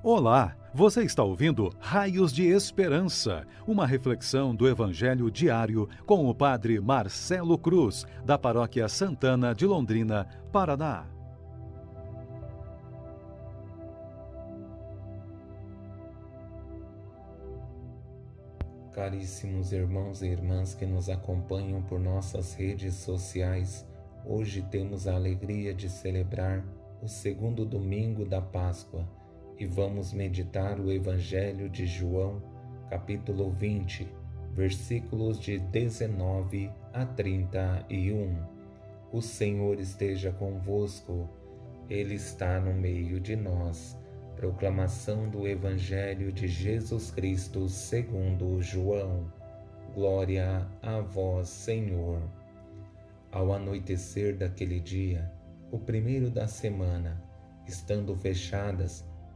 Olá, você está ouvindo Raios de Esperança, uma reflexão do Evangelho diário com o Padre Marcelo Cruz, da Paróquia Santana de Londrina, Paraná. Caríssimos irmãos e irmãs que nos acompanham por nossas redes sociais, hoje temos a alegria de celebrar o segundo domingo da Páscoa e vamos meditar o Evangelho de João, capítulo 20, versículos de 19 a 31. O Senhor esteja convosco, Ele está no meio de nós. Proclamação do Evangelho de Jesus Cristo segundo João. Glória a vós, Senhor. Ao anoitecer daquele dia, o primeiro da semana, estando fechadas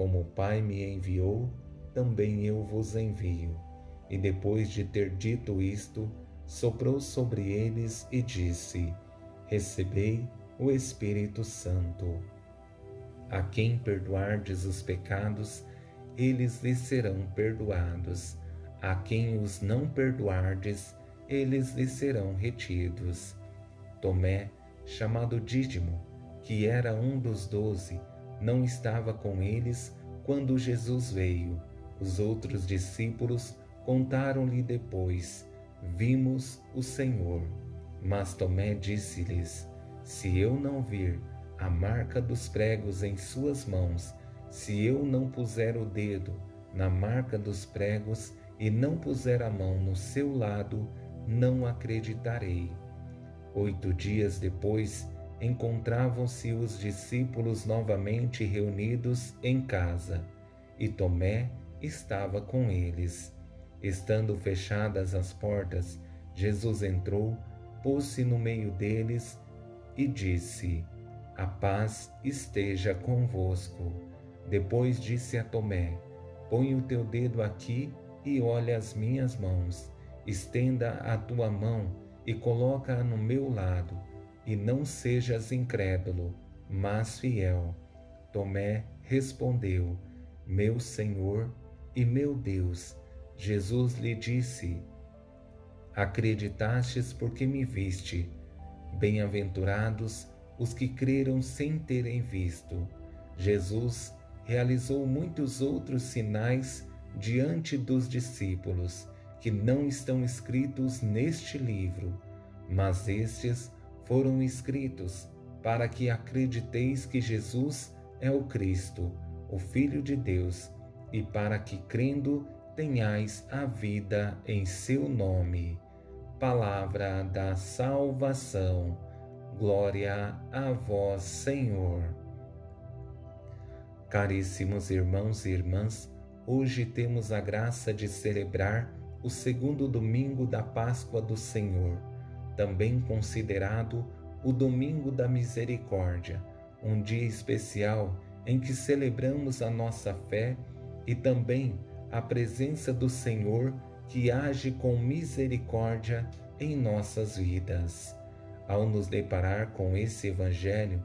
Como o Pai me enviou, também eu vos envio. E depois de ter dito isto, soprou sobre eles e disse: Recebei o Espírito Santo. A quem perdoardes os pecados, eles lhes serão perdoados. A quem os não perdoardes, eles lhes serão retidos. Tomé, chamado Dídimo, que era um dos doze, não estava com eles quando Jesus veio. Os outros discípulos contaram-lhe depois: Vimos o Senhor. Mas Tomé disse-lhes: Se eu não vir a marca dos pregos em suas mãos, se eu não puser o dedo na marca dos pregos e não puser a mão no seu lado, não acreditarei. Oito dias depois, encontravam-se os discípulos novamente reunidos em casa, e Tomé estava com eles. Estando fechadas as portas, Jesus entrou, pôs-se no meio deles e disse: A paz esteja convosco. Depois disse a Tomé: Põe o teu dedo aqui e olha as minhas mãos. Estenda a tua mão e coloca-a no meu lado e não sejas incrédulo, mas fiel. Tomé respondeu: Meu Senhor e meu Deus. Jesus lhe disse: Acreditastes porque me viste. Bem-aventurados os que creram sem terem visto. Jesus realizou muitos outros sinais diante dos discípulos que não estão escritos neste livro, mas estes foram escritos para que acrediteis que Jesus é o Cristo, o Filho de Deus, e para que, crendo, tenhais a vida em seu nome. Palavra da salvação. Glória a vós, Senhor. Caríssimos irmãos e irmãs, hoje temos a graça de celebrar o segundo domingo da Páscoa do Senhor também considerado o Domingo da Misericórdia, um dia especial em que celebramos a nossa fé e também a presença do Senhor que age com misericórdia em nossas vidas. Ao nos deparar com esse Evangelho,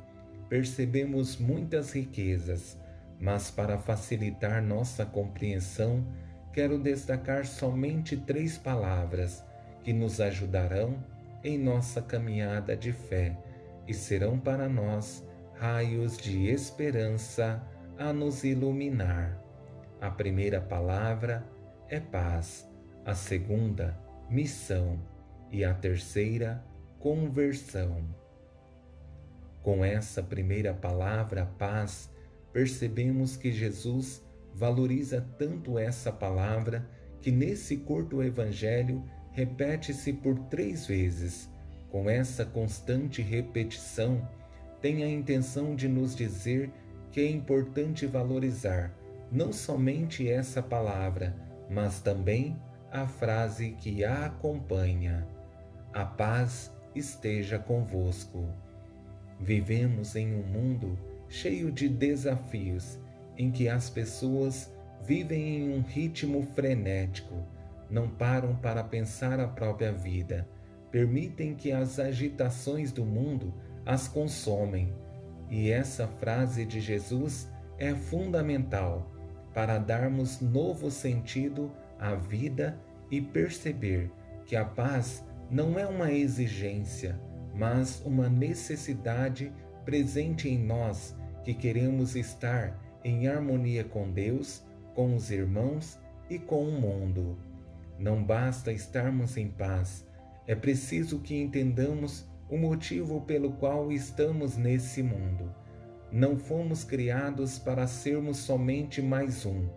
percebemos muitas riquezas, mas para facilitar nossa compreensão, quero destacar somente três palavras que nos ajudarão em nossa caminhada de fé e serão para nós raios de esperança a nos iluminar. A primeira palavra é paz, a segunda, missão e a terceira, conversão. Com essa primeira palavra, paz, percebemos que Jesus valoriza tanto essa palavra que nesse curto evangelho repete-se por três vezes. Com essa constante repetição, tem a intenção de nos dizer que é importante valorizar não somente essa palavra, mas também a frase que a acompanha: A paz esteja convosco. Vivemos em um mundo cheio de desafios em que as pessoas vivem em um ritmo frenético, não param para pensar a própria vida, permitem que as agitações do mundo as consomem. E essa frase de Jesus é fundamental para darmos novo sentido à vida e perceber que a paz não é uma exigência, mas uma necessidade presente em nós que queremos estar em harmonia com Deus, com os irmãos e com o mundo. Não basta estarmos em paz, é preciso que entendamos o motivo pelo qual estamos nesse mundo. Não fomos criados para sermos somente mais um.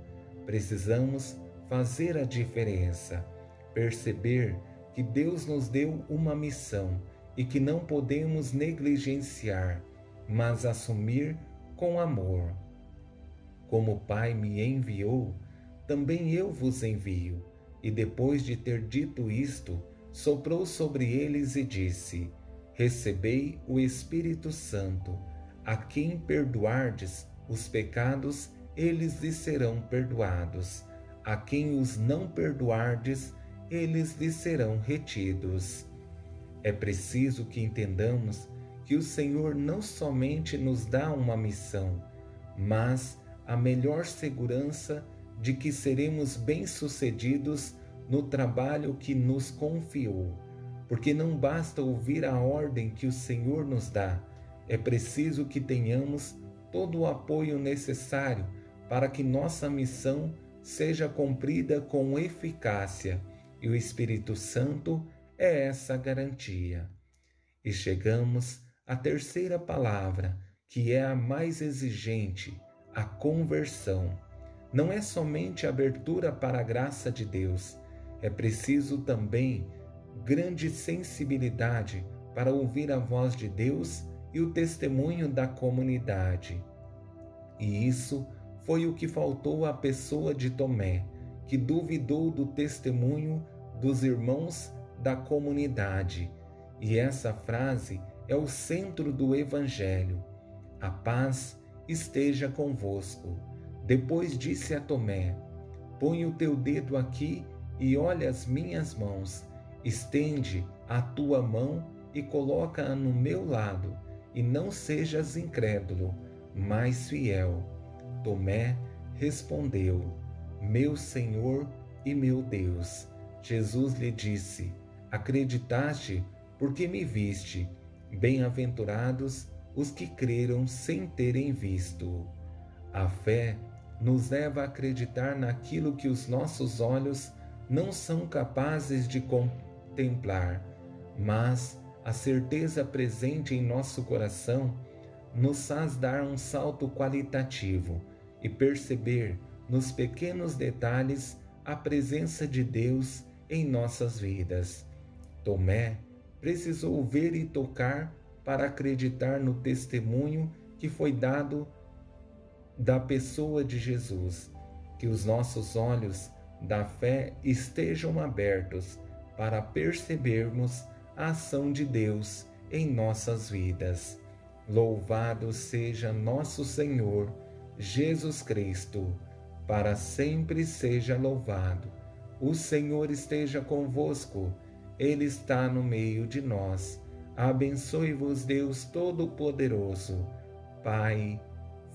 Precisamos fazer a diferença, perceber que Deus nos deu uma missão e que não podemos negligenciar, mas assumir com amor. Como o Pai me enviou, também eu vos envio. E depois de ter dito isto, soprou sobre eles e disse: Recebei o Espírito Santo. A quem perdoardes os pecados, eles lhes serão perdoados. A quem os não perdoardes, eles lhes serão retidos. É preciso que entendamos que o Senhor não somente nos dá uma missão, mas a melhor segurança de que seremos bem-sucedidos no trabalho que nos confiou. Porque não basta ouvir a ordem que o Senhor nos dá, é preciso que tenhamos todo o apoio necessário para que nossa missão seja cumprida com eficácia, e o Espírito Santo é essa garantia. E chegamos à terceira palavra, que é a mais exigente, a conversão. Não é somente abertura para a graça de Deus, é preciso também grande sensibilidade para ouvir a voz de Deus e o testemunho da comunidade. E isso foi o que faltou à pessoa de Tomé, que duvidou do testemunho dos irmãos da comunidade. E essa frase é o centro do Evangelho. A paz esteja convosco. Depois disse a Tomé: Põe o teu dedo aqui e olha as minhas mãos. Estende a tua mão e coloca-a no meu lado, e não sejas incrédulo, mas fiel. Tomé respondeu: Meu Senhor e meu Deus. Jesus lhe disse: Acreditaste porque me viste. Bem-aventurados os que creram sem terem visto. A fé nos leva a acreditar naquilo que os nossos olhos não são capazes de contemplar, mas a certeza presente em nosso coração nos faz dar um salto qualitativo e perceber nos pequenos detalhes a presença de Deus em nossas vidas. Tomé precisou ver e tocar para acreditar no testemunho que foi dado da pessoa de Jesus. Que os nossos olhos da fé estejam abertos para percebermos a ação de Deus em nossas vidas. Louvado seja nosso Senhor Jesus Cristo, para sempre seja louvado. O Senhor esteja convosco, Ele está no meio de nós Abençoe-vos, Deus Todo-Poderoso, Pai,